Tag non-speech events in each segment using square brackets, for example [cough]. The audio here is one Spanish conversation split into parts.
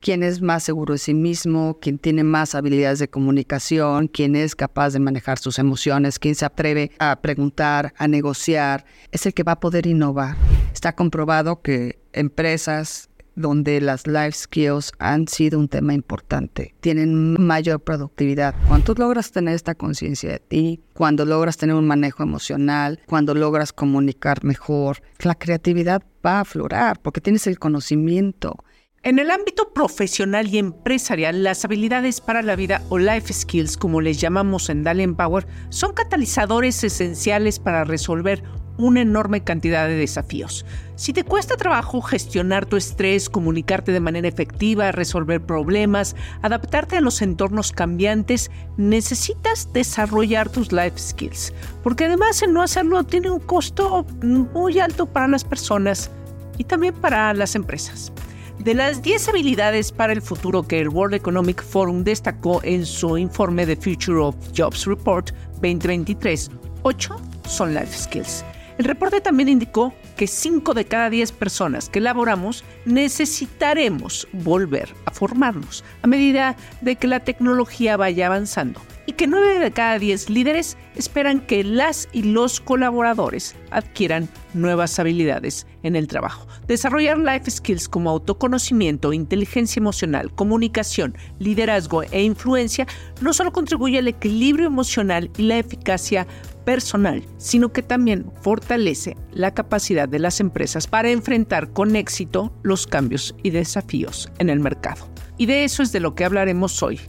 quién es más seguro de sí mismo, quién tiene más habilidades de comunicación, quién es capaz de manejar sus emociones, quién se atreve a preguntar, a negociar, es el que va a poder innovar. Está comprobado que empresas donde las life skills han sido un tema importante, tienen mayor productividad. Cuando tú logras tener esta conciencia de ti, cuando logras tener un manejo emocional, cuando logras comunicar mejor, la creatividad va a aflorar porque tienes el conocimiento. En el ámbito profesional y empresarial, las habilidades para la vida o life skills, como les llamamos en Dalian Power, son catalizadores esenciales para resolver una enorme cantidad de desafíos. Si te cuesta trabajo gestionar tu estrés, comunicarte de manera efectiva, resolver problemas, adaptarte a los entornos cambiantes, necesitas desarrollar tus life skills, porque además el no hacerlo tiene un costo muy alto para las personas y también para las empresas. De las 10 habilidades para el futuro que el World Economic Forum destacó en su informe de Future of Jobs Report 2023, 8 son life skills. El reporte también indicó que 5 de cada 10 personas que laboramos necesitaremos volver a formarnos a medida de que la tecnología vaya avanzando y que 9 de cada 10 líderes esperan que las y los colaboradores adquieran nuevas habilidades en el trabajo. Desarrollar life skills como autoconocimiento, inteligencia emocional, comunicación, liderazgo e influencia no solo contribuye al equilibrio emocional y la eficacia personal, sino que también fortalece la capacidad de las empresas para enfrentar con éxito los cambios y desafíos en el mercado. Y de eso es de lo que hablaremos hoy,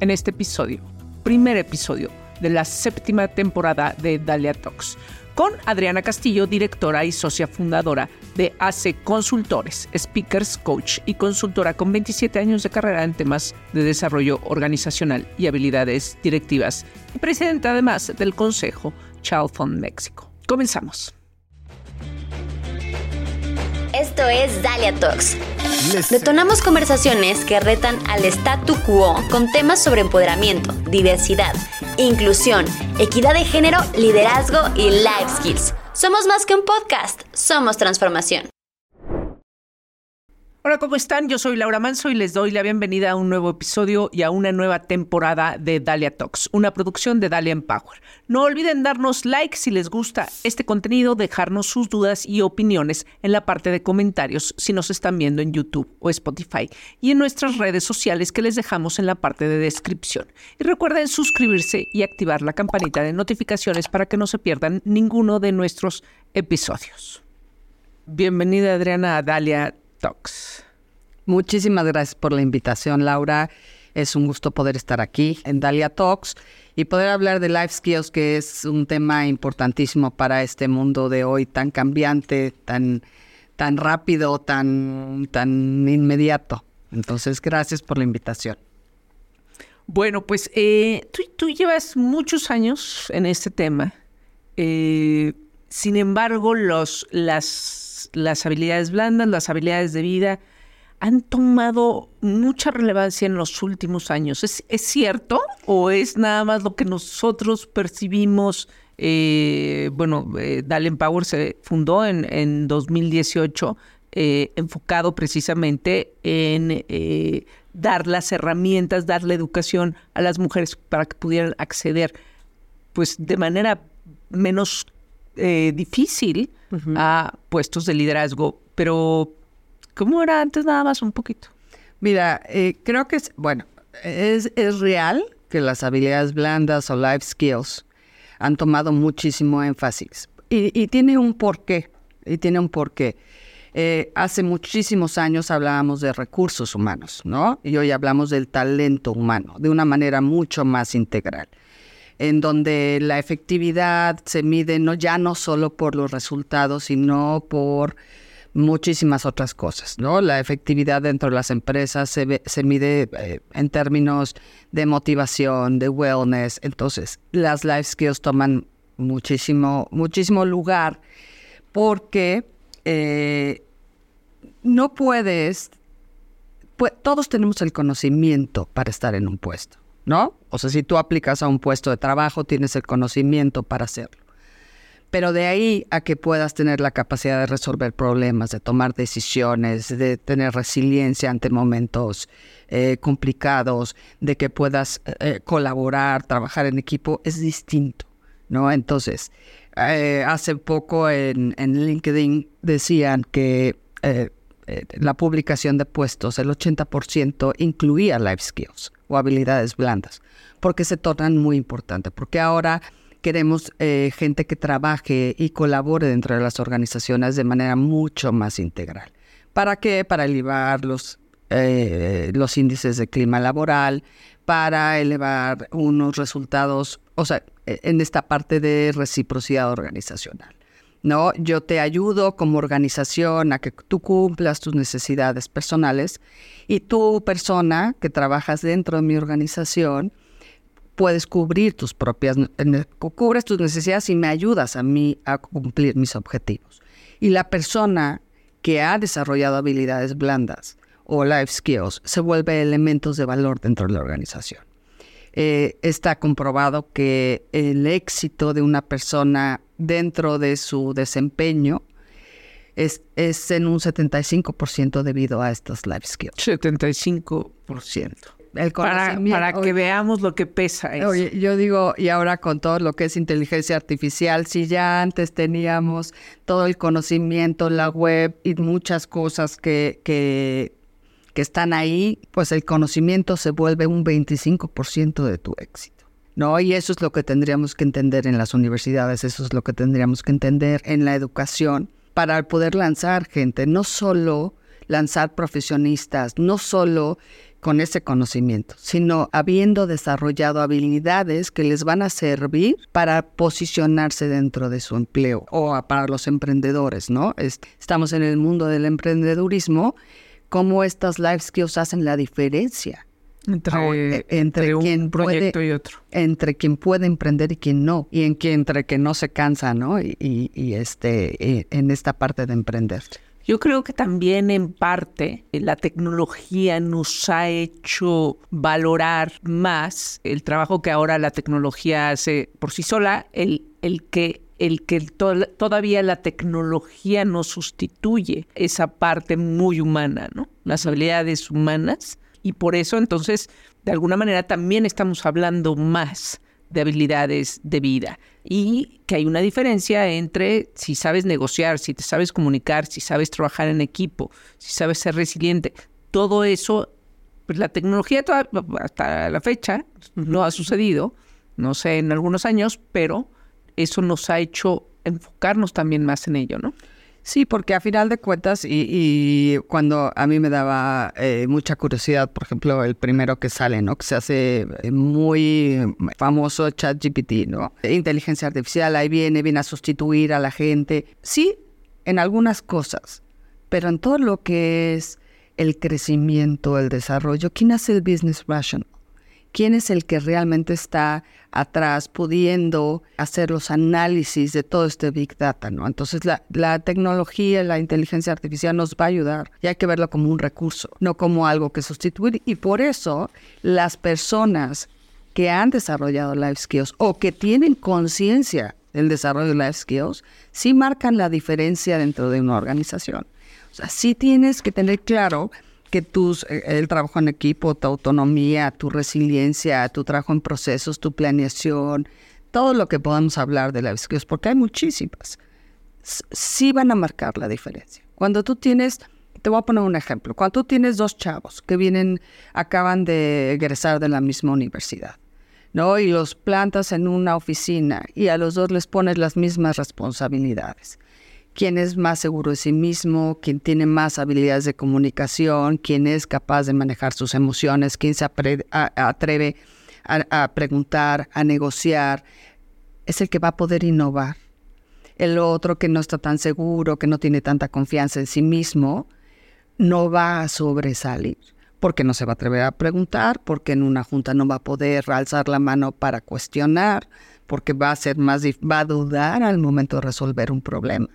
en este episodio, primer episodio de la séptima temporada de Dalia Talks con Adriana Castillo, directora y socia fundadora de AC Consultores, speakers, coach y consultora con 27 años de carrera en temas de desarrollo organizacional y habilidades directivas, y presidenta además del Consejo Child Fund México. Comenzamos. Esto es Dalia Talks. Detonamos conversaciones que retan al statu quo con temas sobre empoderamiento, diversidad, inclusión, equidad de género, liderazgo y life skills. Somos más que un podcast, somos transformación. Hola, ¿cómo están? Yo soy Laura Manso y les doy la bienvenida a un nuevo episodio y a una nueva temporada de Dalia Talks, una producción de Dalia Empower. No olviden darnos like si les gusta este contenido, dejarnos sus dudas y opiniones en la parte de comentarios si nos están viendo en YouTube o Spotify y en nuestras redes sociales que les dejamos en la parte de descripción. Y recuerden suscribirse y activar la campanita de notificaciones para que no se pierdan ninguno de nuestros episodios. Bienvenida Adriana a Dalia Talks. Muchísimas gracias por la invitación, Laura. Es un gusto poder estar aquí en Dalia Talks y poder hablar de life skills, que es un tema importantísimo para este mundo de hoy tan cambiante, tan, tan rápido, tan, tan inmediato. Entonces, gracias por la invitación. Bueno, pues eh, tú, llevas muchos años en este tema. Eh, sin embargo, los, las las, habilidades blandas, las habilidades de vida, han tomado mucha relevancia en los últimos años. ¿Es, cierto o es nada más lo que nosotros percibimos? Eh, bueno, eh, Dalen Power se fundó en, en 2018, eh, enfocado precisamente en eh, dar las herramientas, dar la educación a las mujeres para que pudieran acceder, pues de manera menos eh, difícil a puestos de liderazgo, pero ¿cómo era antes nada más un poquito? Mira, eh, creo que es, bueno, es, es real que las habilidades blandas o life skills han tomado muchísimo énfasis y, tiene un porqué, y tiene un porqué. Eh, hace muchísimos años hablábamos de recursos humanos, ¿no? Y hoy hablamos del talento humano de una manera mucho más integral en donde la efectividad se mide no ya no solo por los resultados, sino por muchísimas otras cosas, ¿no? La efectividad dentro de las empresas se, se mide eh, en términos de motivación, de wellness. Entonces, las life skills toman muchísimo, muchísimo lugar porque eh, no puedes, pues, todos tenemos el conocimiento para estar en un puesto. ¿No? O sea, si tú aplicas a un puesto de trabajo, tienes el conocimiento para hacerlo. Pero de ahí a que puedas tener la capacidad de resolver problemas, de tomar decisiones, de tener resiliencia ante momentos eh, complicados, de que puedas eh, colaborar, trabajar en equipo, es distinto, ¿no? Entonces, eh, hace poco en, en, LinkedIn decían que la publicación de puestos, el 80% incluía life skills o habilidades blandas, porque se tornan muy importantes, porque ahora queremos eh, gente que trabaje y colabore dentro de las organizaciones de manera mucho más integral. ¿Para qué? Para elevar los, eh, los índices de clima laboral, para elevar unos resultados, o sea, e, en esta parte de reciprocidad organizacional. ¿No? Yo te ayudo como organización a que tú cumplas tus necesidades personales y tú, persona que trabajas dentro de mi organización, puedes cubrir tus propias, cubres tus necesidades y me ayudas a mí a cumplir mis objetivos. Y la persona que ha desarrollado habilidades blandas o life skills se vuelve elementos de valor dentro de la organización. Eh, está comprobado que el éxito de una persona dentro de su desempeño es, es en un 75% debido a estas life skills. 75% para, que veamos lo que pesa eso. Oye, yo digo, y ahora con todo lo que es inteligencia artificial, si ya antes teníamos todo el conocimiento, la web y muchas cosas que, que, que están ahí, pues el conocimiento se vuelve un 25% de tu éxito. ¿no? Y eso es lo que tendríamos que entender en las universidades, eso es lo que tendríamos que entender en la educación para poder lanzar gente, no solo lanzar profesionistas, no solo con ese conocimiento, sino habiendo desarrollado habilidades que les van a servir para posicionarse dentro de su empleo o para los emprendedores, ¿no? Estamos en el mundo del emprendedurismo, cómo estas life skills hacen la diferencia entre, entre, un proyecto y otro. Entre quien puede emprender y quien no. Y en quien, entre que no se cansa, ¿no? Y, y, este, en esta parte de emprender. Yo creo que también en parte eh, la tecnología nos ha hecho valorar más el trabajo que ahora la tecnología hace por sí sola, el, el que el que todavía la tecnología no sustituye esa parte muy humana, ¿no? Las habilidades humanas. Y por eso entonces, de alguna manera, también estamos hablando más de habilidades de vida y que hay una diferencia entre si sabes negociar, si te sabes comunicar, si sabes trabajar en equipo, si sabes ser resiliente. Todo eso, pues la tecnología hasta la fecha no ha sucedido, no sé, en algunos años, pero eso nos ha hecho enfocarnos también más en ello, ¿no? Sí, porque a final de cuentas, y, cuando a mí me daba eh, mucha curiosidad, por ejemplo, el primero que sale, ¿no? Que se hace eh, muy famoso ChatGPT, ¿no? Inteligencia artificial, ahí viene, viene a sustituir a la gente. Sí, en algunas cosas, pero en todo lo que es el crecimiento, el desarrollo, ¿quién hace el business rational? Quién es el que realmente está atrás pudiendo hacer los análisis de todo este Big Data, ¿no? Entonces la, la, tecnología, la inteligencia artificial nos va a ayudar y hay que verlo como un recurso, no como algo que sustituir. Y por eso las personas que han desarrollado life skills o que tienen conciencia del desarrollo de life skills, sí marcan la diferencia dentro de una organización. O sea, sí tienes que tener claro que tus, eh, el trabajo en equipo, tu autonomía, tu resiliencia, tu trabajo en procesos, tu planeación, todo lo que podamos hablar de la skills, porque hay muchísimas, sí van a marcar la diferencia. Cuando tú tienes, te voy a poner un ejemplo, cuando tú tienes dos chavos que vienen, acaban de egresar de la misma universidad, ¿no? Y los plantas en una oficina y a los dos les pones las mismas responsabilidades quién es más seguro de sí mismo, quién tiene más habilidades de comunicación, quién es capaz de manejar sus emociones, quién se atreve a, preguntar, a negociar, es el que va a poder innovar. El otro que no está tan seguro, que no tiene tanta confianza en sí mismo, no va a sobresalir porque no se va a atrever a preguntar, porque en una junta no va a poder alzar la mano para cuestionar, porque va a ser más va a dudar al momento de resolver un problema.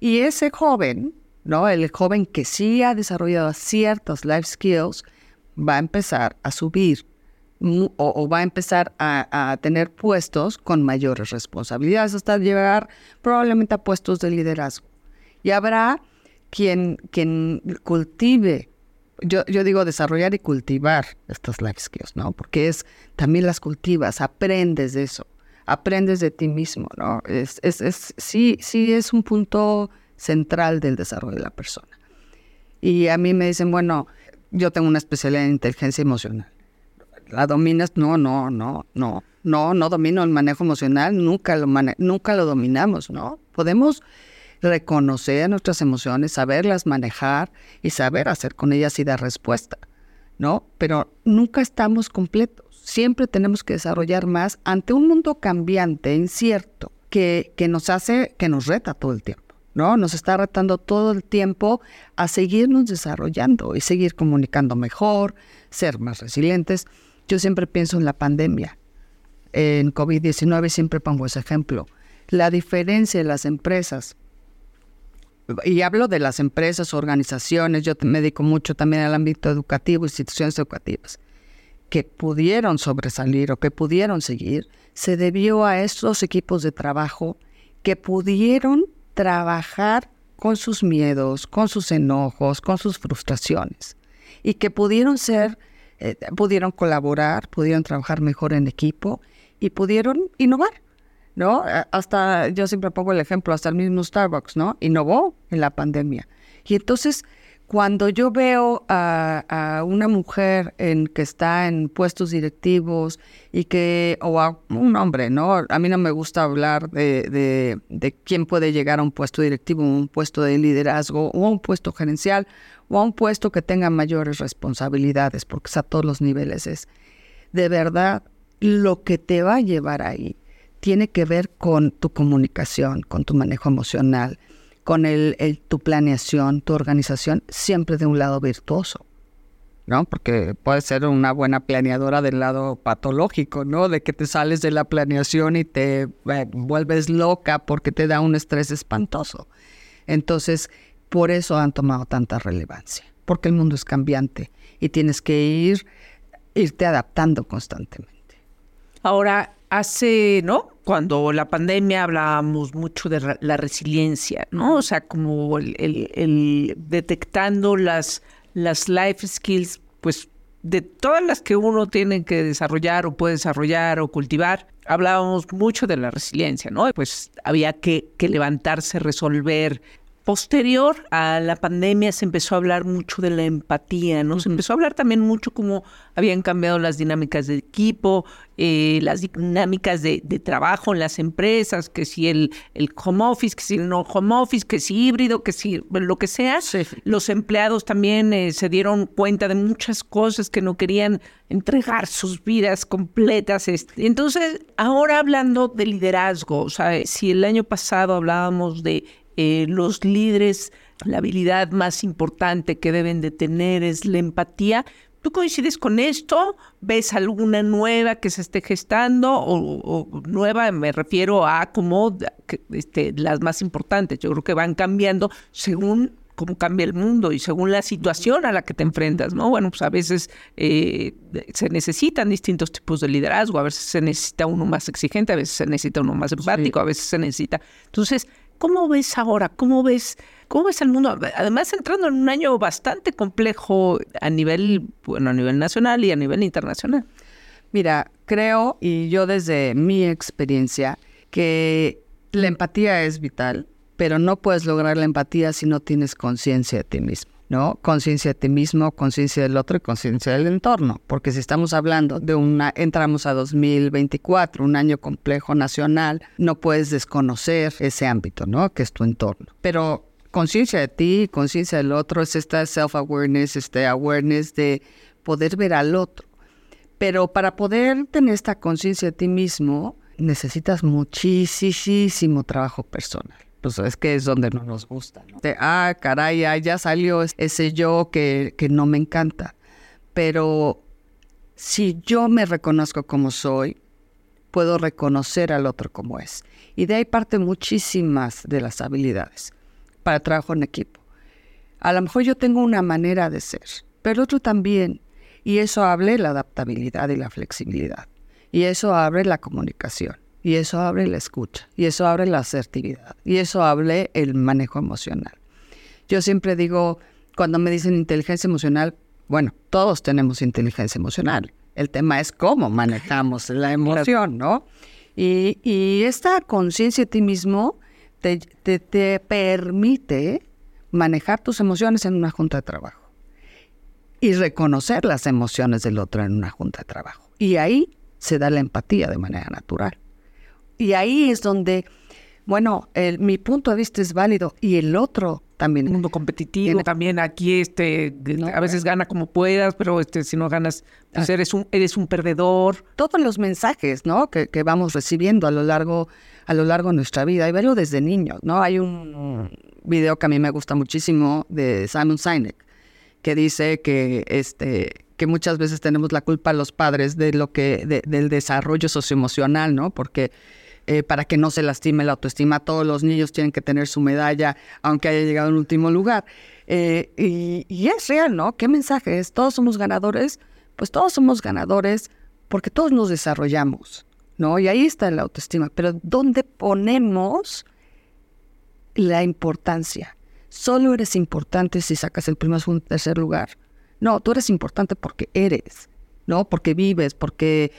Y ese joven, ¿no? El joven que sí ha desarrollado ciertos life skills, va a empezar a subir o, va a empezar a, tener puestos con mayores responsabilidades hasta llegar probablemente a puestos de liderazgo. Y habrá quien, quien cultive, yo, digo desarrollar y cultivar estas life skills, ¿no? Porque es, también las cultivas, aprendes de eso, aprendes de ti mismo, ¿no? Es, es, es, sí, sí es un punto central del desarrollo de la persona. Y a mí me dicen, bueno, yo tengo una especialidad en inteligencia emocional. ¿La dominas? No, no, no, no. No, no domino el manejo emocional, nunca lo, nunca lo dominamos, ¿no? Podemos reconocer nuestras emociones, saberlas manejar y saber hacer con ellas y dar respuesta, ¿no? Pero nunca estamos completos. Siempre tenemos que desarrollar más ante un mundo cambiante, incierto, que, que nos hace, que nos reta todo el tiempo. ¿no? Nos está retando todo el tiempo a seguirnos desarrollando y seguir comunicando mejor, ser más resilientes. Yo siempre pienso en la pandemia. En COVID-19 siempre pongo ese ejemplo. La diferencia de las empresas, y hablo de las empresas, organizaciones, yo me dedico mucho también al ámbito educativo, instituciones educativas, que pudieron sobresalir o que pudieron seguir, se debió a estos equipos de trabajo que pudieron trabajar con sus miedos, con sus enojos, con sus frustraciones y que pudieron ser, eh, pudieron colaborar, pudieron trabajar mejor en equipo y pudieron innovar, ¿no? Hasta, yo siempre pongo el ejemplo, hasta el mismo Starbucks, ¿no? Innovó en la pandemia. Y entonces cuando yo veo a, una mujer en, que está en puestos directivos y que, o a un hombre, ¿no? A mí no me gusta hablar de, quién puede llegar a un puesto directivo, un puesto de liderazgo, o a un puesto gerencial, o a un puesto que tenga mayores responsabilidades, porque es a todos los niveles. Es de verdad lo que te va a llevar ahí tiene que ver con tu comunicación, con tu manejo emocional, con el, tu planeación, tu organización, siempre de un lado virtuoso. ¿no? Porque puede ser una buena planeadora del lado patológico, ¿no? De que te sales de la planeación y te eh, vuelves loca porque te da un estrés espantoso. Entonces, por eso han tomado tanta relevancia, porque el mundo es cambiante y tienes que ir, irte adaptando constantemente. Ahora, hace, ¿no? Cuando la pandemia hablábamos mucho de la resiliencia, ¿no? O sea, como el, detectando las, las life skills, pues de todas las que uno tiene que desarrollar o puede desarrollar o cultivar, hablábamos mucho de la resiliencia, ¿no? Pues había que, que levantarse, resolver, Posterior a la pandemia se empezó a hablar mucho de la empatía, ¿no? Se empezó a hablar también mucho cómo habían cambiado las dinámicas de equipo, eh, las dinámicas de, trabajo en las empresas, que si el, el home office, que si el no home office, que si híbrido, que si lo que sea. Los empleados también eh, se dieron cuenta de muchas cosas que no querían entregar sus vidas completas. Este. Entonces, ahora hablando de liderazgo, o sea, si el año pasado hablábamos de eh, los líderes, la habilidad más importante que deben de tener es la empatía. ¿Tú coincides con esto? ¿Ves alguna nueva que se esté gestando? O, nueva me refiero a como este, las más importantes. Yo creo que van cambiando según cómo cambia el mundo y según la situación a la que te enfrentas, ¿no? Bueno, pues a veces eh, se necesitan distintos tipos de liderazgo, a veces se necesita uno más exigente, a veces se necesita uno más empático, a veces se necesita. Entonces, ¿Cómo ves ahora? ¿Cómo ves, cómo ves el mundo? Además, entrando en un año bastante complejo a nivel, bueno, a nivel nacional y a nivel internacional. Mira, creo, y yo desde mi experiencia, que la empatía es vital, pero no puedes lograr la empatía si no tienes conciencia de ti mismo. ¿No? Conciencia de ti mismo, conciencia del otro y conciencia del entorno. Porque si estamos hablando de una, entramos a 2024, un año complejo nacional, no puedes desconocer ese ámbito, ¿no? Que es tu entorno. Pero conciencia de ti, conciencia del otro, es esta self-awareness, este awareness de poder ver al otro. Pero para poder tener esta conciencia de ti mismo, necesitas muchísimo trabajo personal pues es que es donde no nos gusta. ¿no? Ah, caray, ya salió ese yo que, que no me encanta. Pero si yo me reconozco como soy, puedo reconocer al otro como es. Y de ahí parte muchísimas de las habilidades para el trabajo en equipo. A lo mejor yo tengo una manera de ser, pero otro también. Y eso abre la adaptabilidad y la flexibilidad. Y eso abre la comunicación. Y eso abre la escucha. Y eso abre la asertividad. Y eso abre el manejo emocional. Yo siempre digo, cuando me dicen inteligencia emocional, bueno, todos tenemos inteligencia emocional. El tema es cómo manejamos la emoción, ¿no? Y, esta conciencia de ti mismo te, te permite manejar tus emociones en una junta de trabajo y reconocer las emociones del otro en una junta de trabajo. Y ahí se da la empatía de manera natural. Y ahí es donde, bueno, mi punto de vista es válido y el otro también. Un mundo competitivo, también aquí este, a veces gana como puedas, pero este, si no ganas, pues ah. eres un, eres un perdedor. Todos los mensajes, ¿no? Que, que, vamos recibiendo a lo largo, a lo largo de nuestra vida, y verlo desde niños, ¿no? Hay un video que a mí me gusta muchísimo de Simon Sinek, que dice que este que muchas veces tenemos la culpa los padres de lo que del desarrollo socioemocional, ¿no? Porque eh, para que no se lastime la autoestima, todos los niños tienen que tener su medalla, aunque haya llegado en último lugar. Eh, y, y, es real, ¿no? ¿Qué mensaje es? ¿Todos somos ganadores? Pues todos somos ganadores porque todos nos desarrollamos, ¿no? Y ahí está la autoestima. Pero ¿dónde ponemos la importancia? Solo eres importante si sacas el primer o tercer lugar. No, tú eres importante porque eres, ¿no? Porque vives, porque,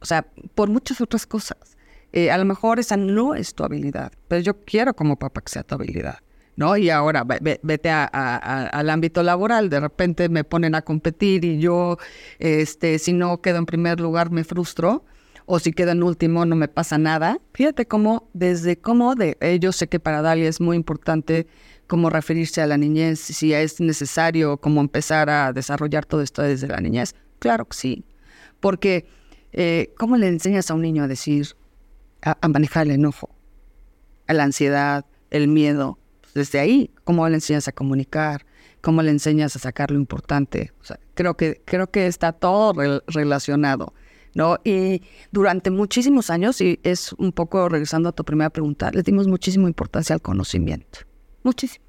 o sea, por muchas otras cosas. Eh, a lo mejor esa no es tu habilidad, pero yo quiero como papá que sea tu habilidad, ¿no? Y ahora vete al ámbito laboral, de repente me ponen a competir y yo, este, si no quedo en primer lugar, me frustro, o si quedo en último, no me pasa nada. Fíjate cómo, desde cómo, de, eh, yo sé que para Dalia es muy importante cómo referirse a la niñez, si es necesario cómo empezar a desarrollar todo esto desde la niñez. Claro que sí, porque eh, ¿cómo le enseñas a un niño a decir, a, manejar el enojo, a la ansiedad, el miedo. Desde ahí, ¿cómo le enseñas a comunicar? ¿Cómo le enseñas a sacar lo importante? creo, que, creo que está todo relacionado. ¿no? Y durante muchísimos años, y es un poco regresando a tu primera pregunta, le dimos muchísima importancia al conocimiento. Muchísimo.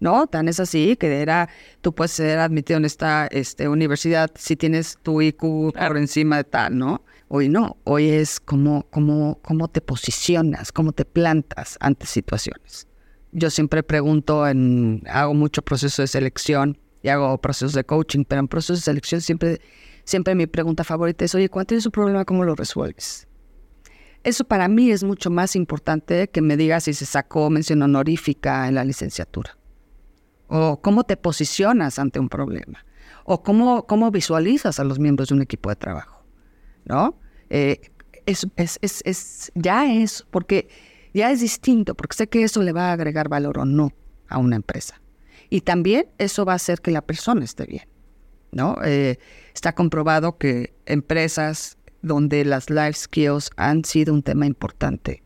¿No? Tan es así que era, tú puedes ser admitido en esta este, universidad si tienes tu IQ por encima de tal, ¿no? Hoy no, hoy es cómo, cómo, cómo te posicionas, cómo te plantas ante situaciones. Yo siempre pregunto, en, hago mucho proceso de selección y hago procesos de coaching, pero en procesos de selección siempre, siempre mi pregunta favorita es, oye, ¿cuál tienes un problema? ¿Cómo lo resuelves? Eso para mí es mucho más importante que me digas si se sacó mención honorífica en la licenciatura o cómo te posicionas ante un problema, o cómo, cómo visualizas a los miembros de un equipo de trabajo, ¿no? Eh, es, es, es, ya es, porque ya es distinto, porque sé que eso le va a agregar valor o no a una empresa. Y también eso va a hacer que la persona esté bien, ¿no? Eh, está comprobado que empresas donde las life skills han sido un tema importante,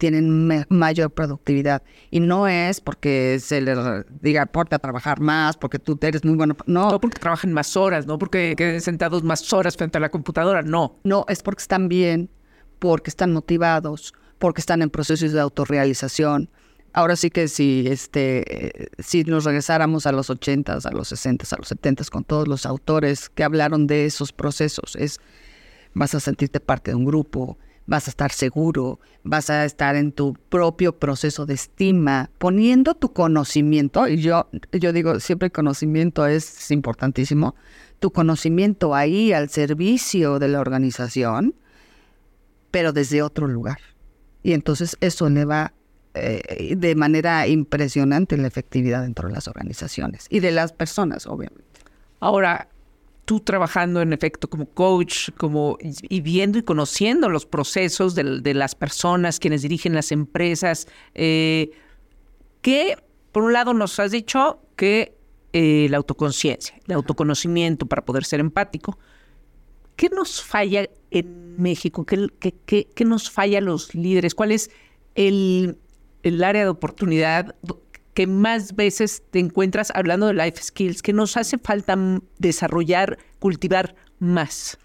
tienen mayor productividad. Y no es porque se les diga, porte a trabajar más, porque tú eres muy bueno. No. No porque trabajen más horas, no porque queden sentados más horas frente a la computadora, no. No, es porque están bien, porque están motivados, porque están en procesos de autorrealización. Ahora sí que si, este, si nos regresáramos a los 80 a los 60 a los 70 con todos los autores que hablaron de esos procesos, es vas a sentirte parte de un grupo, vas a estar seguro, vas a estar en tu propio proceso de estima, poniendo tu conocimiento, y yo, yo digo, siempre el conocimiento es importantísimo, tu conocimiento ahí al servicio de la organización, pero desde otro lugar. Y entonces eso eleva eh, de manera impresionante la efectividad dentro de las organizaciones y de las personas, obviamente. Ahora, tú trabajando en efecto como coach, como y viendo y conociendo los procesos de, las personas, quienes dirigen las empresas, eh, que por un lado nos has dicho que eh, la autoconciencia, el autoconocimiento para poder ser empático, ¿qué nos falla en México? ¿Qué, qué, nos falla a los líderes? ¿Cuál es el, el área de oportunidad que más veces te encuentras hablando de life skills, que nos hace falta desarrollar, cultivar más?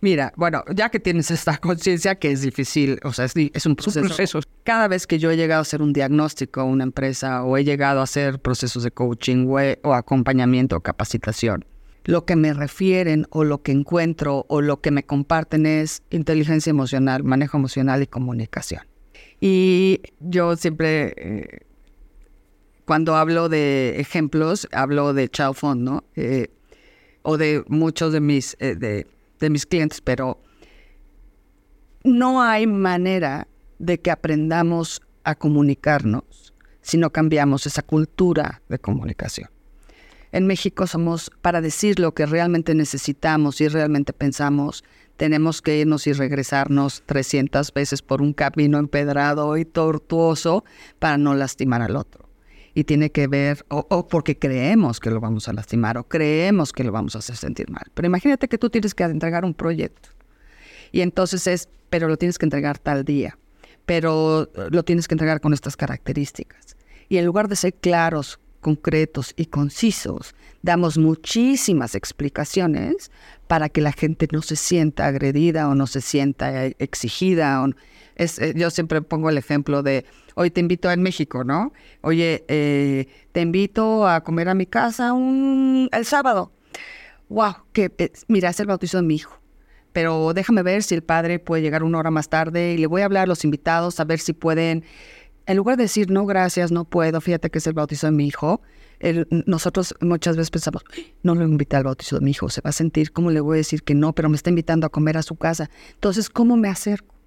Mira, bueno, ya que tienes esta conciencia que es difícil, o sea, es, un proceso. Cada vez que yo he llegado a hacer un diagnóstico a una empresa o he llegado a hacer procesos de coaching o, o acompañamiento o capacitación, lo que me refieren o lo que encuentro o lo que me comparten es inteligencia emocional, manejo emocional y comunicación. Y yo siempre, eh, cuando hablo de ejemplos, hablo de Chao Font, ¿no? Eh, o de muchos de mis, eh, de, de mis clientes, pero no hay manera de que aprendamos a comunicarnos si no cambiamos esa cultura de comunicación. En México somos, para decir lo que realmente necesitamos y realmente pensamos, tenemos que irnos y regresarnos 300 veces por un camino empedrado y tortuoso para no lastimar al otro. Y tiene que ver, o, porque creemos que lo vamos a lastimar, o creemos que lo vamos a hacer sentir mal. Pero imagínate que tú tienes que entregar un proyecto. Y entonces es, pero lo tienes que entregar tal día, pero lo tienes que entregar con estas características. Y en lugar de ser claros, concretos y concisos, damos muchísimas explicaciones para que la gente no se sienta agredida o no se sienta eh, exigida. Es, eh, yo siempre pongo el ejemplo de, hoy te invito en México, ¿no? Oye, eh, te invito a comer a mi casa un, el sábado. Wow, que mira, es el bautizo de mi hijo. Pero déjame ver si el padre puede llegar una hora más tarde y le voy a hablar a los invitados a ver si pueden en lugar de decir, no, gracias, no puedo, fíjate que es el bautizo de mi hijo, nosotros muchas veces pensamos, no lo invité al bautizo de mi hijo, se va a sentir, ¿cómo le voy a decir que no? Pero me está invitando a comer a su casa. Entonces, ¿cómo me acerco?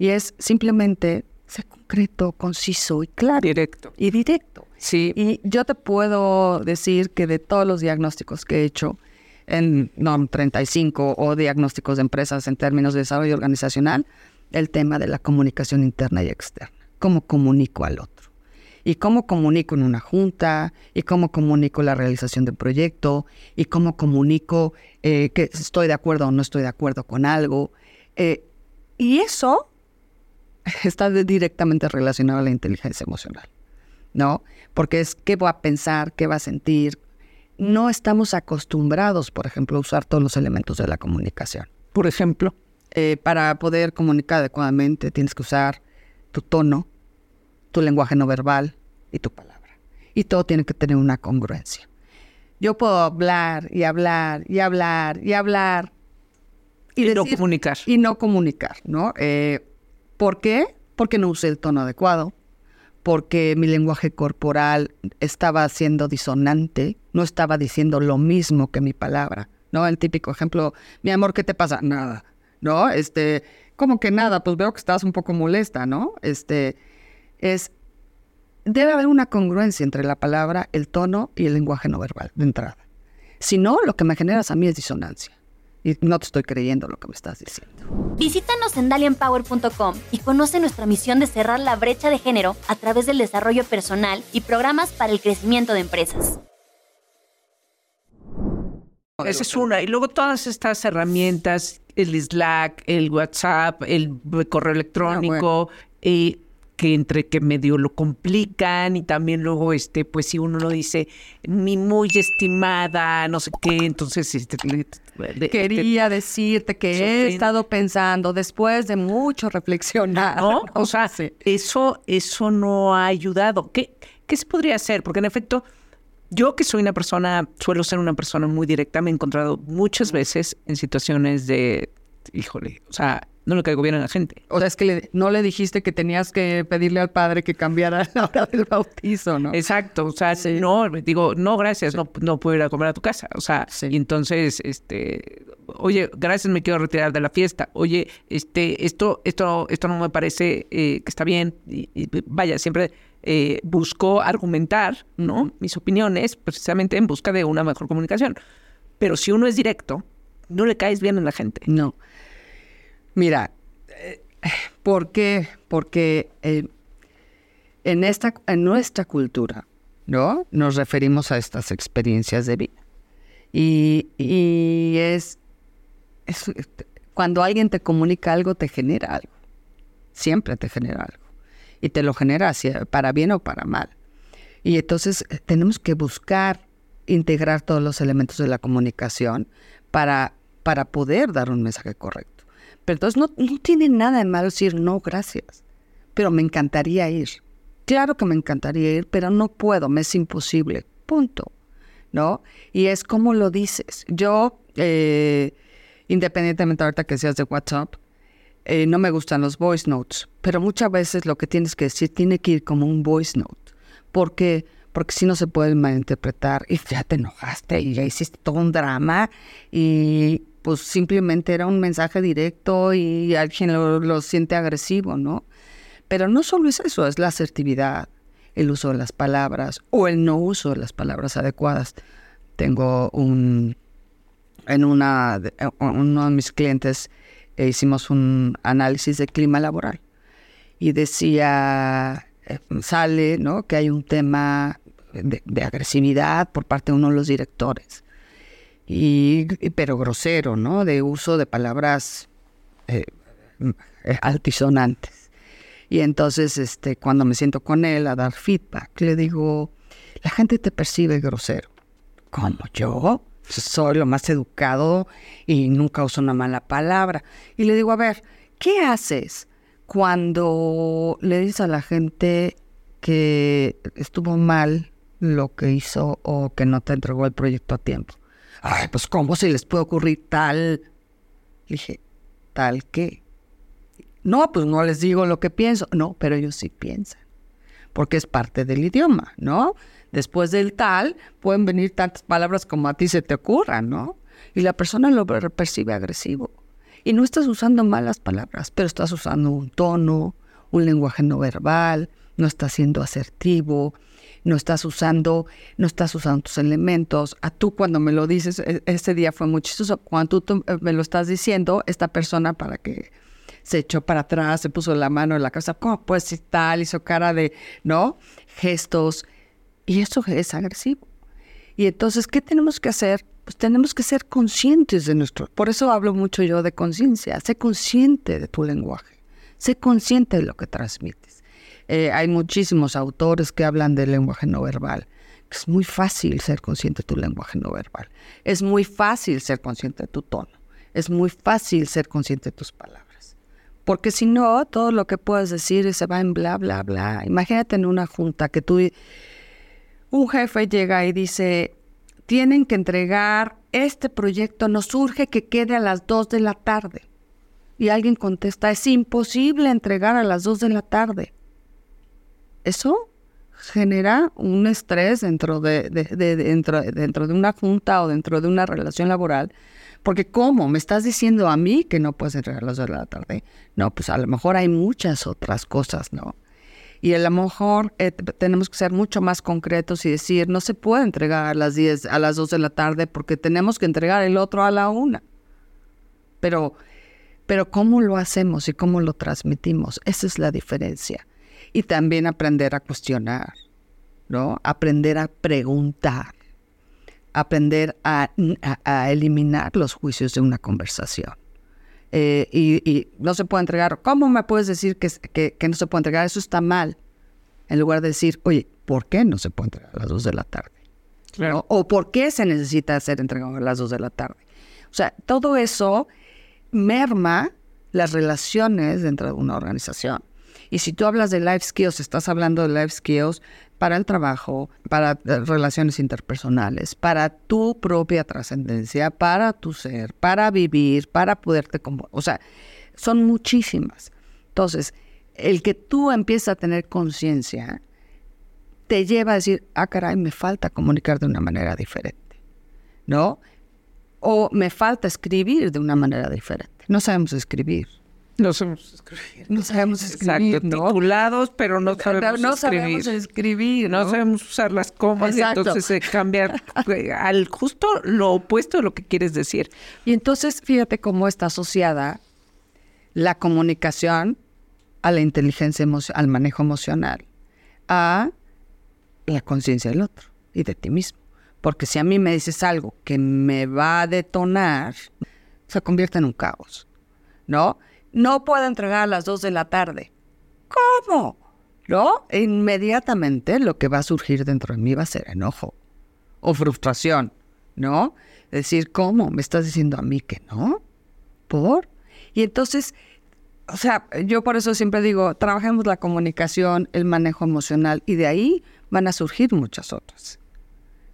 Y es simplemente ser concreto, conciso y claro. Directo. Y directo. Sí. Y yo te puedo decir que de todos los diagnósticos que he hecho en NOM 35 o diagnósticos de empresas en términos de desarrollo organizacional, el tema de la comunicación interna y externa cómo comunico al otro. Y cómo comunico en una junta, y cómo comunico la realización de un proyecto, y cómo comunico eh, que estoy de acuerdo o no estoy de acuerdo con algo. Eh, y eso [laughs] está directamente relacionado a la inteligencia emocional, ¿no? Porque es qué va a pensar, qué va a sentir. No estamos acostumbrados, por ejemplo, a usar todos los elementos de la comunicación. Por ejemplo, eh, para poder comunicar adecuadamente tienes que usar tu tono, tu lenguaje no verbal y tu palabra. Y todo tiene que tener una congruencia. Yo puedo hablar y hablar y hablar y hablar. Y, no comunicar. Y no comunicar, ¿no? Eh, ¿Por qué? Porque no usé el tono adecuado, porque mi lenguaje corporal estaba siendo disonante, no estaba diciendo lo mismo que mi palabra, ¿no? El típico ejemplo, mi amor, ¿qué te pasa? Nada, ¿no? Este, como que nada, pues veo que estás un poco molesta, ¿no? Este, es, debe haber una congruencia entre la palabra, el tono y el lenguaje no verbal de entrada. Si no, lo que me generas a mí es disonancia. Y no te estoy creyendo lo que me estás diciendo. Visítanos en dalianpower.com y conoce nuestra misión de cerrar la brecha de género a través del desarrollo personal y programas para el crecimiento de empresas. Esa es una. Y luego todas estas herramientas, el Slack, el WhatsApp, el correo electrónico, y ah, que entre que medio lo complican y también luego, este, pues si uno lo dice, mi muy estimada, no sé qué, entonces... Este, Quería decirte que he estado pensando después de mucho reflexionar. ¿No? [laughs] O sea, eso, eso no ha ayudado. ¿Qué, ¿Qué se podría hacer? Porque en efecto yo que soy una persona, suelo ser una persona muy directa, me he encontrado muchas veces en situaciones de, híjole, o sea, no le caigo bien a la gente. O sea, es que no le dijiste que tenías que pedirle al padre que cambiara [laughs] la hora del bautizo, ¿no? Exacto, o sea, no, digo, no, gracias, no, no puedo ir a comer a tu casa. O sea, y entonces, este, oye, gracias, me quiero retirar de la fiesta. Oye, este, esto, esto, esto no me parece eh, que está bien. y, vaya, siempre eh, busco argumentar ¿no? mis opiniones precisamente en busca de una mejor comunicación. Pero si uno es directo, no le caes bien a la gente. No. Mira, eh, ¿por qué? Porque eh, en, esta, en nuestra cultura, ¿no? Nos referimos a estas experiencias de vida. Y, y es, es, cuando alguien te comunica algo, te genera algo. Siempre te genera algo y te lo genera para bien o para mal. Y entonces eh, tenemos que buscar integrar todos los elementos de la comunicación para, para poder dar un mensaje correcto. Pero entonces no, no tiene nada de malo decir no, gracias, pero me encantaría ir. Claro que me encantaría ir, pero no puedo, me es imposible. Punto. ¿no? Y es como lo dices. Yo, eh, independientemente ahorita que seas de WhatsApp, eh, no me gustan los voice notes, pero muchas veces lo que tienes que decir tiene que ir como un voice note, porque porque si no se puede malinterpretar y ya te enojaste y ya hiciste todo un drama y pues simplemente era un mensaje directo y alguien lo, lo siente agresivo, ¿no? Pero no solo es eso, es la asertividad, el uso de las palabras o el no uso de las palabras adecuadas. Tengo un, en una, uno de mis clientes e hicimos un análisis de clima laboral y decía, eh, sale, ¿no? Que hay un tema de, agresividad por parte de uno de los directores, y, pero grosero, ¿no? De uso de palabras eh, altisonantes. Y entonces, este, cuando me siento con él a dar feedback, le digo, la gente te percibe grosero. ¿Cómo yo? Soy lo más educado y nunca uso una mala palabra. Y le digo, a ver, ¿qué haces cuando le dices a la gente que estuvo mal lo que hizo o que no te entregó el proyecto a tiempo? Ay, pues ¿cómo se les puede ocurrir tal? Dije, ¿tal qué? No, pues no les digo lo que pienso. No, pero ellos sí piensan, porque es parte del idioma, ¿no? Después del tal, pueden venir tantas palabras como a ti se te ocurran, ¿no? Y la persona lo percibe agresivo. Y no estás usando malas palabras, pero estás usando un tono, un lenguaje no verbal, no estás siendo asertivo, no estás usando, no estás usando tus elementos. A tú cuando me lo dices, e-, ese día fue muy chistoso. Cuando tú eh, me lo estás diciendo, esta persona para que se echó para atrás, se puso la mano en la cabeza, ¿cómo puedes decir tal? Hizo cara de, ¿no? Gestos. Y eso es agresivo. Y entonces, ¿qué tenemos que hacer? Pues tenemos que ser conscientes de nuestro... Por eso hablo mucho yo de conciencia. Sé consciente de tu lenguaje. Sé consciente de lo que transmites. Eh, hay muchísimos autores que hablan del lenguaje no verbal. Es muy fácil ser consciente de tu lenguaje no verbal. Es muy fácil ser consciente de tu tono. Es muy fácil ser consciente de tus palabras. Porque si no, todo lo que puedes decir se va en bla, bla, bla. Imagínate en una junta que tú, un jefe llega y dice, tienen que entregar este proyecto, nos urge que quede a las 2 de la tarde. Y alguien contesta, es imposible entregar a las 2 de la tarde. Eso genera un estrés dentro de, dentro, de una junta o dentro de una relación laboral porque ¿cómo? ¿Me estás diciendo a mí que no puedes entregar a las 2 de la tarde? No, pues a lo mejor hay muchas otras cosas, ¿no? Y a lo mejor eh, tenemos que ser mucho más concretos y decir, no se puede entregar a las 10, a las 2 de la tarde porque tenemos que entregar el otro a la 1. Pero, pero ¿cómo lo hacemos y cómo lo transmitimos? Esa es la diferencia. Y también aprender a cuestionar, ¿no? Aprender a preguntar aprender a, eliminar los juicios de una conversación. Eh, y, no se puede entregar. ¿Cómo me puedes decir que, que, no se puede entregar? Eso está mal. En lugar de decir, oye, ¿por qué no se puede entregar a las 2 de la tarde? O ¿por qué se necesita ser entregado a las 2 de la tarde? O sea, todo eso merma las relaciones dentro de una organización. Y si tú hablas de life skills, estás hablando de life skills para el trabajo, para eh, relaciones interpersonales, para tu propia trascendencia, para tu ser, para vivir, para poderte... O sea, son muchísimas. Entonces, el que tú empieces a tener conciencia te lleva a decir, ah, caray, me falta comunicar de una manera diferente, ¿no? O me falta escribir de una manera diferente. No sabemos escribir. No sabemos escribir. No sabemos escribir. Exacto, titulados, pero no sabemos no escribir. Sabemos escribir ¿no? sabemos usar las comas, entonces se cambiar [laughs] al justo lo opuesto de lo que quieres decir. Y entonces fíjate cómo está asociada la comunicación a la inteligencia emocional, al manejo emocional, a la conciencia del otro y de ti mismo. Porque si a mí me dices algo que me va a detonar, se convierte en un caos, ¿no? No puedo entregar a las 2 de la tarde. ¿Cómo? ¿No? Inmediatamente lo que va a surgir dentro de mí va a ser enojo o frustración, ¿no? Decir, ¿cómo? ¿Me estás diciendo a mí que no? ¿Por? Y entonces, o sea, yo por eso siempre digo, trabajemos la comunicación, el manejo emocional y de ahí van a surgir muchas otras.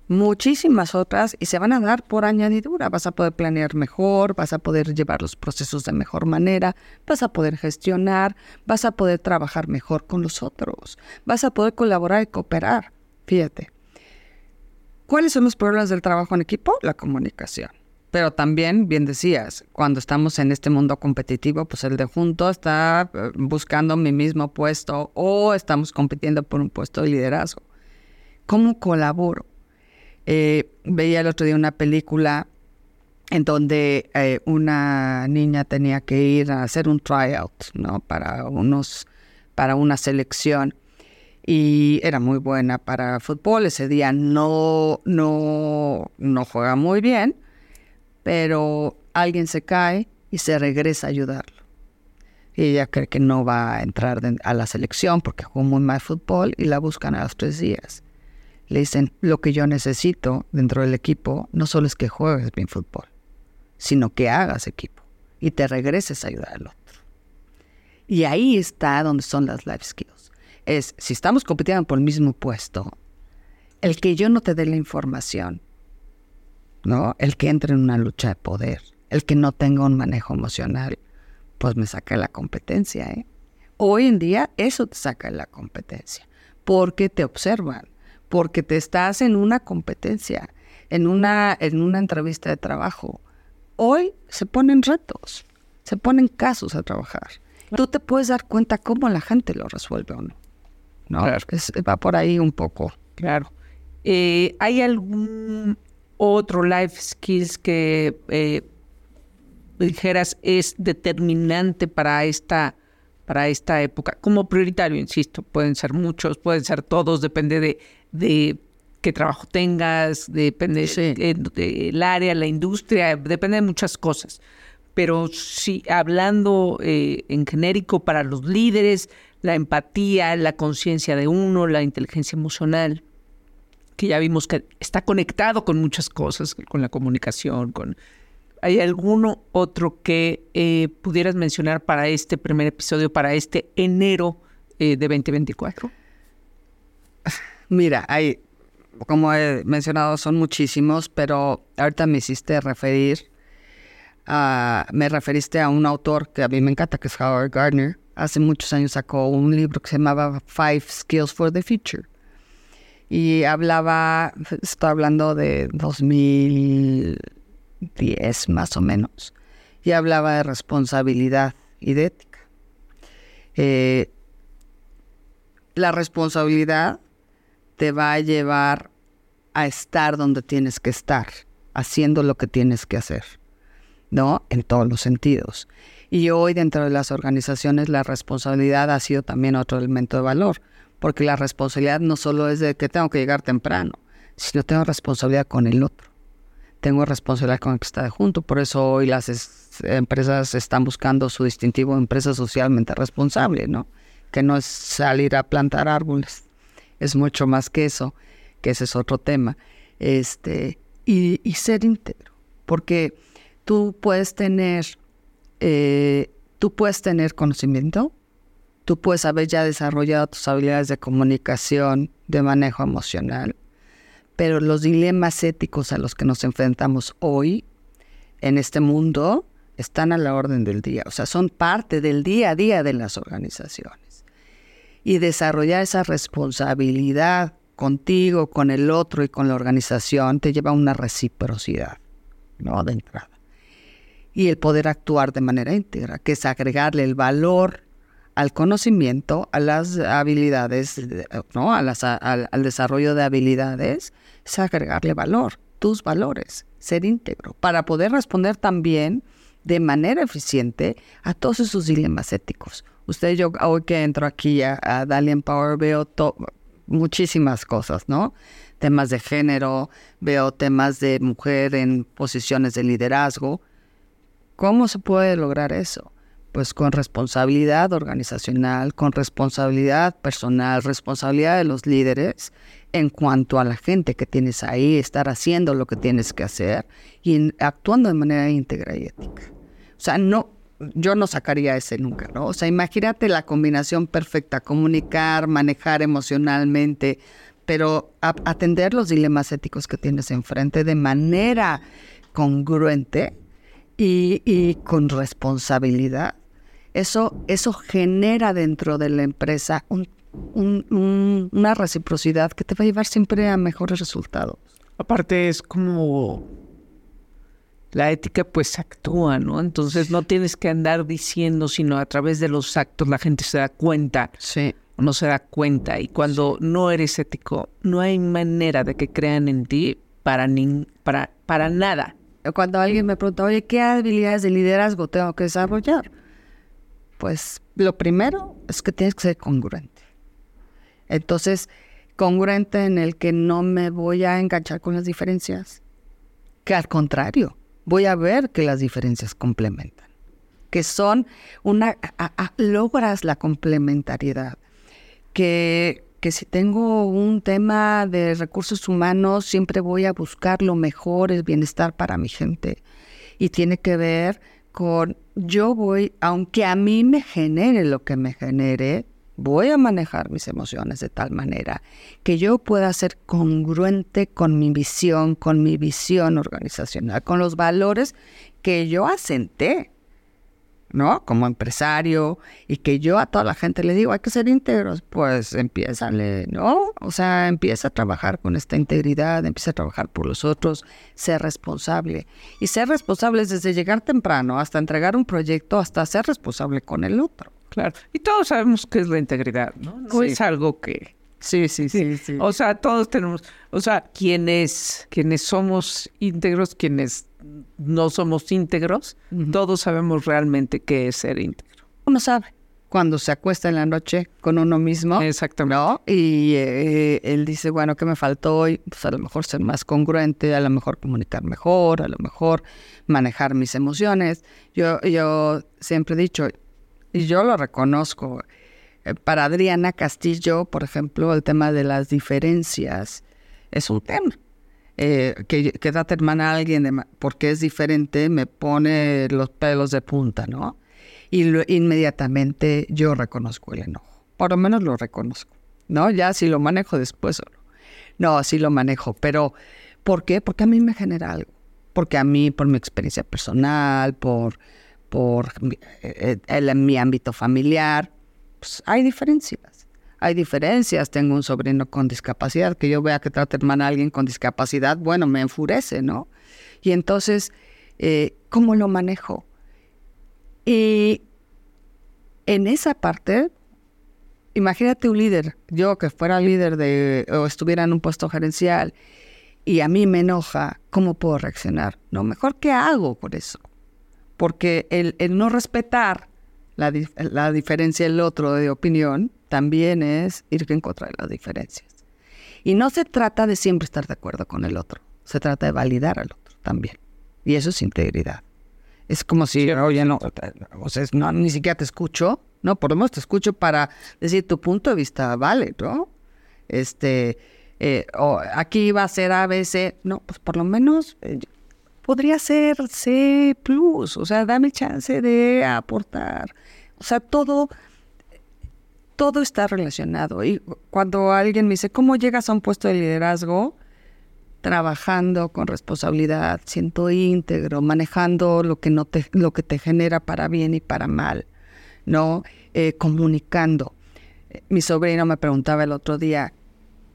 Muchísimas otras y se van a dar por añadidura. Vas a poder planear mejor, vas a poder llevar los procesos de mejor manera, vas a poder gestionar, vas a poder trabajar mejor con los otros, vas a poder colaborar y cooperar. Fíjate. ¿Cuáles son los problemas del trabajo en equipo? La comunicación. Pero también, bien decías, cuando estamos en este mundo competitivo, pues el de junto está eh, buscando mi mismo puesto o estamos compitiendo por un puesto de liderazgo. ¿Cómo colaboro? Eh, veía el otro día una película en donde eh, una niña tenía que ir a hacer un tryout, ¿no? Para unos, para una selección y era muy buena para fútbol. Ese día no, no, no juega muy bien, pero alguien se cae y se regresa a ayudarlo. Y ella cree que no va a entrar a la selección porque jugó muy mal fútbol y la buscan a los tres días le dicen, lo que yo necesito dentro del equipo no solo es que juegues bien fútbol, sino que hagas equipo y te regreses a ayudar al otro. Y ahí está donde son las life skills. Es, si estamos compitiendo por el mismo puesto, el que yo no te dé la información, ¿no? El que entre en una lucha de poder, el que no tenga un manejo emocional, pues me saca la competencia, ¿eh? Hoy en día eso te saca la competencia, porque te observan, porque te estás en una competencia, en una, en una entrevista de trabajo. Hoy se ponen retos, se ponen casos a trabajar. Tú te puedes dar cuenta cómo la gente lo resuelve o no. ¿no? va por ahí un poco. Claro. Eh, ¿Hay algún otro life skills que eh, dijeras es determinante para esta para esta época como prioritario, insisto, pueden ser muchos, pueden ser todos, depende de, de qué trabajo tengas, depende del área, la industria, depende de muchas cosas. Pero sí, hablando eh, en genérico para los líderes, la empatía, la conciencia de uno, la inteligencia emocional, que ya vimos que está conectado con muchas cosas, con la comunicación, con... ¿Hay alguno otro que eh, pudieras mencionar para este primer episodio, para este enero eh, de 2024? Mira, hay, como he mencionado, son muchísimos, pero ahorita me hiciste referir me referiste a un autor que a mí me encanta, que es Howard Gardner. Hace muchos años sacó un libro que se llamaba Five Skills for the Future. Y hablaba, está hablando de 2010 más o menos, y hablaba de responsabilidad y de ética. Eh, la responsabilidad te va a llevar a estar donde tienes que estar, haciendo lo que tienes que hacer, ¿no? En todos los sentidos. Y hoy dentro de las organizaciones la responsabilidad ha sido también otro elemento de valor, porque la responsabilidad no solo es de que tengo que llegar temprano, sino tengo responsabilidad con el otro. Tengo responsabilidad con el que está junto, por eso hoy las empresas están buscando su distintivo empresa socialmente responsable, ¿no? Que no es salir a plantar árboles, es mucho más que eso, que ese es otro tema. Este, y, ser íntegro, porque tú puedes tener, eh, tú puedes tener conocimiento, tú puedes haber ya desarrollado tus habilidades de comunicación, de manejo emocional, pero los dilemas éticos a los que nos enfrentamos hoy en este mundo están a la orden del día, o sea, son parte del día a día de las organizaciones y desarrollar esa responsabilidad contigo, con el otro y con la organización te lleva a una reciprocidad, ¿no? De entrada. Y el poder actuar de manera íntegra, que es agregarle el valor al conocimiento, a las habilidades, ¿no? A las, al, al desarrollo de habilidades, es agregarle valor, tus valores, ser íntegro, para poder responder también de manera eficiente a todos esos dilemas éticos. Usted, yo hoy que entro aquí a, a Dalian Power veo muchísimas cosas, ¿no? Temas de género, veo temas de mujer en posiciones de liderazgo. ¿Cómo se puede lograr eso? Pues con responsabilidad organizacional, con responsabilidad personal, responsabilidad de los líderes en cuanto a la gente que tienes ahí, estar haciendo lo que tienes que hacer y actuando de manera íntegra y ética. O sea, no, yo no sacaría ese nunca, ¿no? O sea, imagínate la combinación perfecta, comunicar, manejar emocionalmente, pero atender los dilemas éticos que tienes enfrente de manera congruente y, con responsabilidad, eso, eso genera dentro de la empresa una reciprocidad que te va a llevar siempre a mejores resultados. Aparte es como la ética pues actúa, ¿no? Entonces no tienes que andar diciendo, sino a través de los actos la gente se da cuenta. Sí. O no se da cuenta. Y cuando no eres ético, no hay manera de que crean en ti para, ni, para, para nada. Cuando alguien me pregunta, oye, ¿qué habilidades de liderazgo tengo que desarrollar? Pues lo primero es que tienes que ser congruente. Entonces, congruente en el que no me voy a enganchar con las diferencias, que al contrario, voy a ver que las diferencias complementan, que son una, logras la complementariedad, que, que si tengo un tema de recursos humanos, siempre voy a buscar lo mejor, el bienestar para mi gente. Y tiene que ver con, yo voy, aunque a mí me genere lo que me genere, voy a manejar mis emociones de tal manera que yo pueda ser congruente con mi visión, con mi visión organizacional, con los valores que yo asenté, ¿no? Como empresario y que yo a toda la gente le digo, hay que ser íntegros, pues empieza, ¿no? O sea, empieza a trabajar con esta integridad, empieza a trabajar por los otros, ser responsable. Y ser responsable es desde llegar temprano hasta entregar un proyecto, hasta ser responsable con el otro. Claro. Y todos sabemos qué es la integridad, ¿no? No es algo que... Sí, sí, sí, sí, O sea, todos tenemos... O sea, quienes, quienes somos íntegros, quienes no somos íntegros, todos sabemos realmente qué es ser íntegro. Uno sabe cuando se acuesta en la noche con uno mismo. Exactamente. Y eh, él dice, bueno, ¿qué me faltó hoy? Pues a lo mejor ser más congruente, a lo mejor comunicar mejor, a lo mejor manejar mis emociones. Yo, yo siempre he dicho, y yo lo reconozco. Eh, para Adriana Castillo, por ejemplo, el tema de las diferencias es un tema. Eh, que, que trata hermana a alguien porque es diferente, me pone los pelos de punta, ¿no? Y inmediatamente yo reconozco el enojo. Por lo menos lo reconozco, ¿no? Ya si lo manejo después o no. No, sí lo manejo, pero ¿por qué? Porque a mí me genera algo. Porque a mí, por mi experiencia personal, por por eh, eh, mi ámbito familiar, pues hay diferencias. Hay diferencias. Tengo un sobrino con discapacidad, que yo vea que trata hermana a alguien con discapacidad, bueno, me enfurece, ¿no? Y entonces, eh, ¿cómo lo manejo? Y en esa parte, imagínate un líder, yo que fuera líder de, o estuviera en un puesto gerencial, y a mí me enoja, ¿cómo puedo reaccionar? No, mejor, ¿qué hago por eso? Porque el, no respetar la, diferencia del otro de opinión también es ir en contra de las diferencias. Y no se trata de siempre estar de acuerdo con el otro, se trata de validar al otro también. Y eso es integridad. Es como si, oye, no, o sea, no, ni siquiera te escucho, ¿no? Por lo menos te escucho para decir tu punto de vista vale, ¿no? Este, eh, o aquí va a ser ABC, no, pues por lo menos eh, podría ser C o sea, dame chance de aportar. O sea, todo, todo está relacionado. Y cuando alguien me dice, ¿cómo llegas a un puesto de liderazgo? Trabajando con responsabilidad, siento íntegro, manejando lo que, no te, lo que te genera para bien y para mal, ¿no? Eh, comunicando. Mi sobrino me preguntaba el otro día,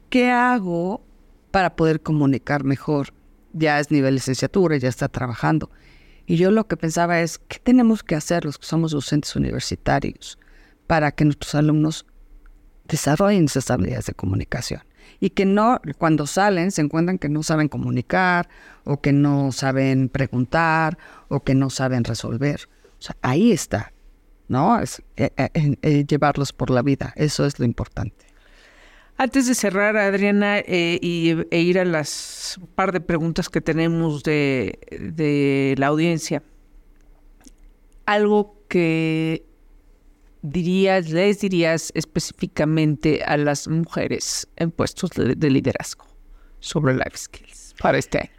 ¿qué hago para poder comunicar mejor? Ya es nivel licenciatura, ya está trabajando. Y yo lo que pensaba es, ¿qué tenemos que hacer los que somos docentes universitarios para que nuestros alumnos desarrollen esas habilidades de comunicación? Y que no, cuando salen, se encuentran que no saben comunicar, o que no saben preguntar, o que no saben resolver. O sea, ahí está, ¿no? Es, eh, eh, eh, llevarlos por la vida, eso es lo importante. Antes de cerrar, Adriana, eh, y, e ir a las par de preguntas que tenemos de, la audiencia, algo que dirías, les dirías específicamente a las mujeres en puestos de, liderazgo sobre life skills para este año?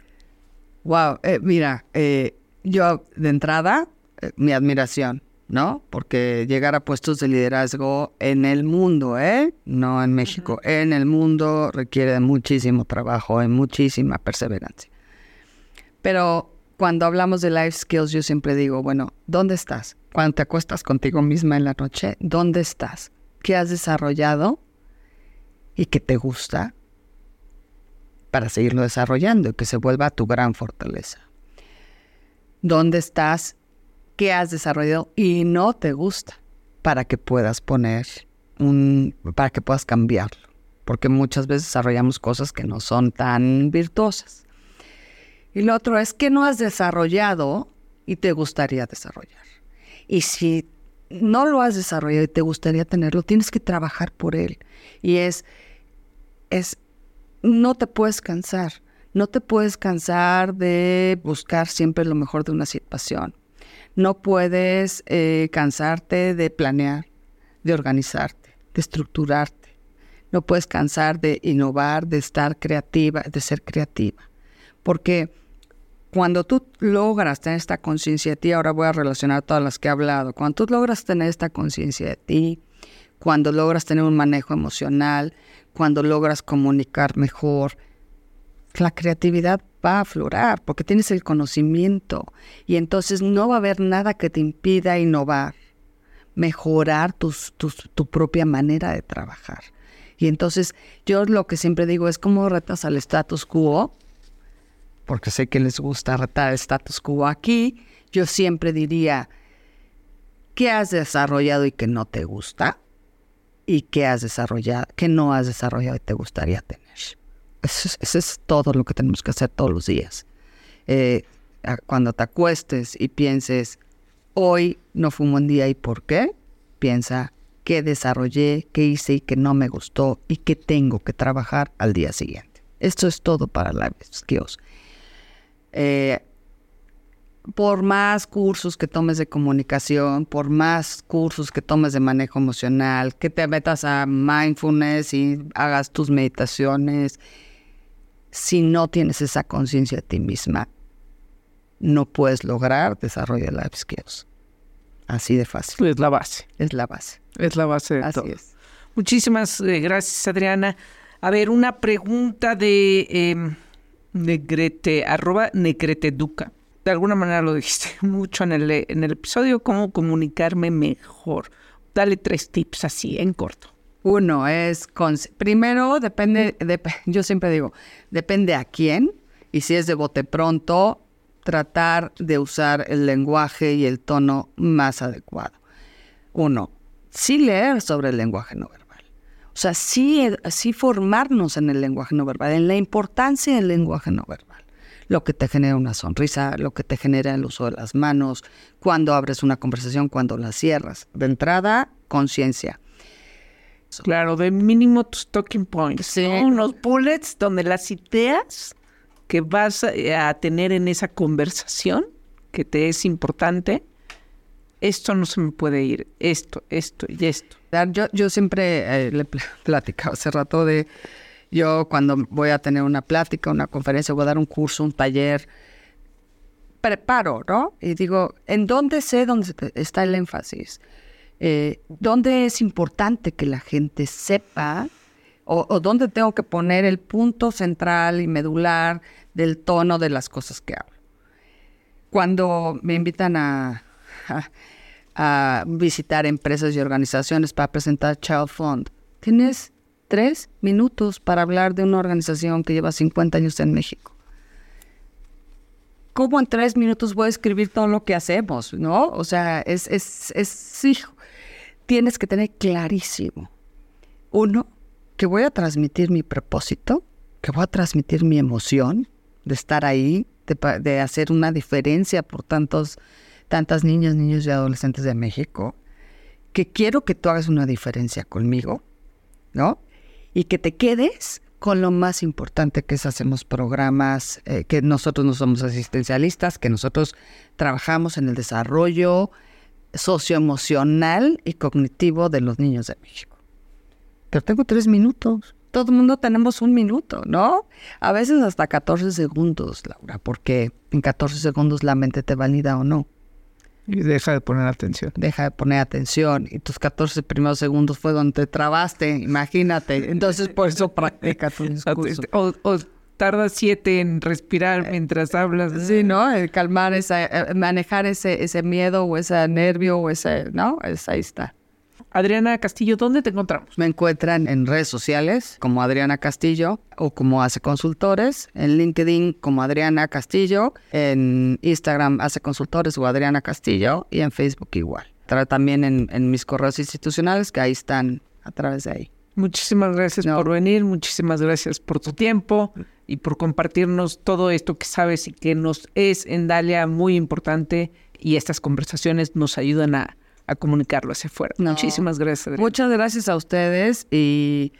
Wow, eh, mira, eh, yo de entrada, mi admiración ¿no? Porque llegar a puestos de liderazgo en el mundo, ¿eh? No en México, en el mundo requiere muchísimo trabajo y muchísima perseverancia. Pero cuando hablamos de life skills, yo siempre digo, bueno, ¿dónde estás? Cuando te acuestas contigo misma en la noche, ¿dónde estás? ¿Qué has desarrollado y que te gusta para seguirlo desarrollando y que se vuelva tu gran fortaleza? ¿Dónde estás que has desarrollado y no te gusta para que puedas poner un, para que puedas cambiarlo. Porque muchas veces desarrollamos cosas que no son tan virtuosas. Y lo otro es que no has desarrollado y te gustaría desarrollar. Y si no lo has desarrollado y te gustaría tenerlo, tienes que trabajar por él. Y es, es, no te puedes cansar. No te puedes cansar de buscar siempre lo mejor de una situación. No puedes eh, cansarte de planear, de organizarte, de estructurarte. No puedes cansar de innovar, de estar creativa, de ser creativa. Porque cuando tú logras tener esta conciencia de ti, ahora voy a relacionar todas las que he hablado, cuando tú logras tener esta conciencia de ti, cuando logras tener un manejo emocional, cuando logras comunicar mejor, la creatividad va a aflorar porque tienes el conocimiento y entonces no va a haber nada que te impida innovar, mejorar tu propia manera de trabajar. Y entonces yo lo que siempre digo es cómo retas al status quo, porque sé que les gusta retar el status quo aquí, yo siempre diría, ¿qué has desarrollado y que no te gusta? ¿Y qué has desarrollado, qué no has desarrollado y te gustaría tener? Eso, es todo lo que tenemos que hacer todos los días. Eh, cuando te acuestes y pienses, hoy no fue un día y por qué, piensa qué desarrollé, qué hice y qué no me gustó y qué tengo que trabajar al día siguiente. Esto es todo para Life Skills. Eh, por más cursos que tomes de comunicación, por más cursos que tomes de manejo emocional, que te metas a mindfulness y hagas tus meditaciones si no tienes esa conciencia de ti misma, no puedes lograr desarrollar life skills. Así de fácil. Es la base. Es la base. Es la base de Así todo. es. Muchísimas eh, gracias, Adriana. A ver, una pregunta de eh, Negrete, arroba Negreteduca. De alguna manera lo dijiste [laughs] mucho en el, en el episodio, cómo comunicarme mejor. Dale tres tips así, en corto. Uno es, primero depende, yo siempre digo, depende a quién y si es de bote pronto, tratar de usar el lenguaje y el tono más adecuado. Uno, sí leer sobre el lenguaje no verbal. O sea, sí, sí formarnos en el lenguaje no verbal, en la importancia del lenguaje no verbal. Lo que te genera una sonrisa, lo que te genera el uso de las manos, cuando abres una conversación, cuando la cierras. De entrada, conciencia. Claro, de mínimo tus talking points. Sí. Unos bullets donde las ideas que vas a tener en esa conversación, que te es importante, esto no se me puede ir, esto, esto y esto. Yo, yo siempre eh, le [laughs] platicaba hace rato de, yo cuando voy a tener una plática, una conferencia, voy a dar un curso, un taller, preparo, ¿no? Y digo, ¿en dónde sé dónde está el énfasis? Eh, dónde es importante que la gente sepa o, dónde tengo que poner el punto central y medular del tono de las cosas que hablo. Cuando me invitan a, a, visitar empresas y organizaciones para presentar Child Fund, tienes tres minutos para hablar de una organización que lleva 50 años en México. ¿Cómo en tres minutos voy a escribir todo lo que hacemos? ¿No? O sea, es, es, es, hijo, tienes que tener clarísimo. Uno, que voy a transmitir mi propósito, que voy a transmitir mi emoción de estar ahí, de, hacer una diferencia por tantos, tantas niñas, niños y adolescentes de México, que quiero que tú hagas una diferencia conmigo, ¿no? Y que te quedes con lo más importante que es hacemos programas, eh, que nosotros no somos asistencialistas, que nosotros trabajamos en el desarrollo socioemocional y cognitivo de los niños de México. Pero tengo tres minutos. Todo el mundo tenemos un minuto, ¿no? A veces hasta 14 segundos, Laura, porque en 14 segundos la mente te valida o no. Y deja de poner atención. Deja de poner atención. Y tus 14 primeros segundos fue donde te trabaste, imagínate. Entonces, por eso practica tu [laughs] discurso. O, o tarda siete en respirar mientras hablas. Sí, ¿no? El calmar, esa, eh, manejar ese, ese miedo o ese nervio o ese, ¿no? Es, ahí está. Adriana Castillo, ¿dónde te encontramos? Me encuentran en redes sociales como Adriana Castillo o como Hace Consultores, en LinkedIn como Adriana Castillo, en Instagram Hace Consultores o Adriana Castillo y en Facebook igual. También en, en mis correos institucionales que ahí están a través de ahí. Muchísimas gracias por venir, muchísimas gracias por tu tiempo y por compartirnos todo esto que sabes y que nos es en Dalia muy importante y estas conversaciones nos ayudan a, comunicarlo hacia afuera. Muchísimas gracias. Muchas gracias a ustedes y,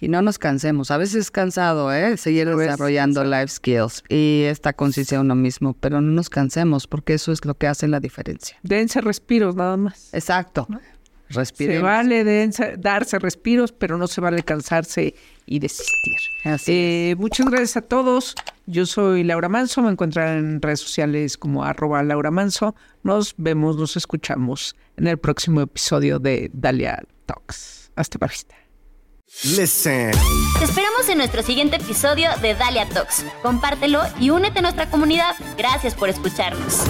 no nos cansemos. A veces es cansado, ¿eh? Seguir desarrollando life skills y esta conciencia uno mismo, pero no nos cansemos porque eso es lo que hace la diferencia. Dense respiros nada más. Exacto. Se vale darse respiros, pero no se vale cansarse y desistir. Eh, muchas gracias a todos. Yo soy Laura Manso. Me encuentran en redes sociales como arroba Laura Manso. Nos vemos, nos escuchamos en el próximo episodio de Dalia Talks. Hasta la vista. Listen. Te esperamos en nuestro siguiente episodio de Dalia Talks. Compártelo y únete a nuestra comunidad. Gracias por escucharnos.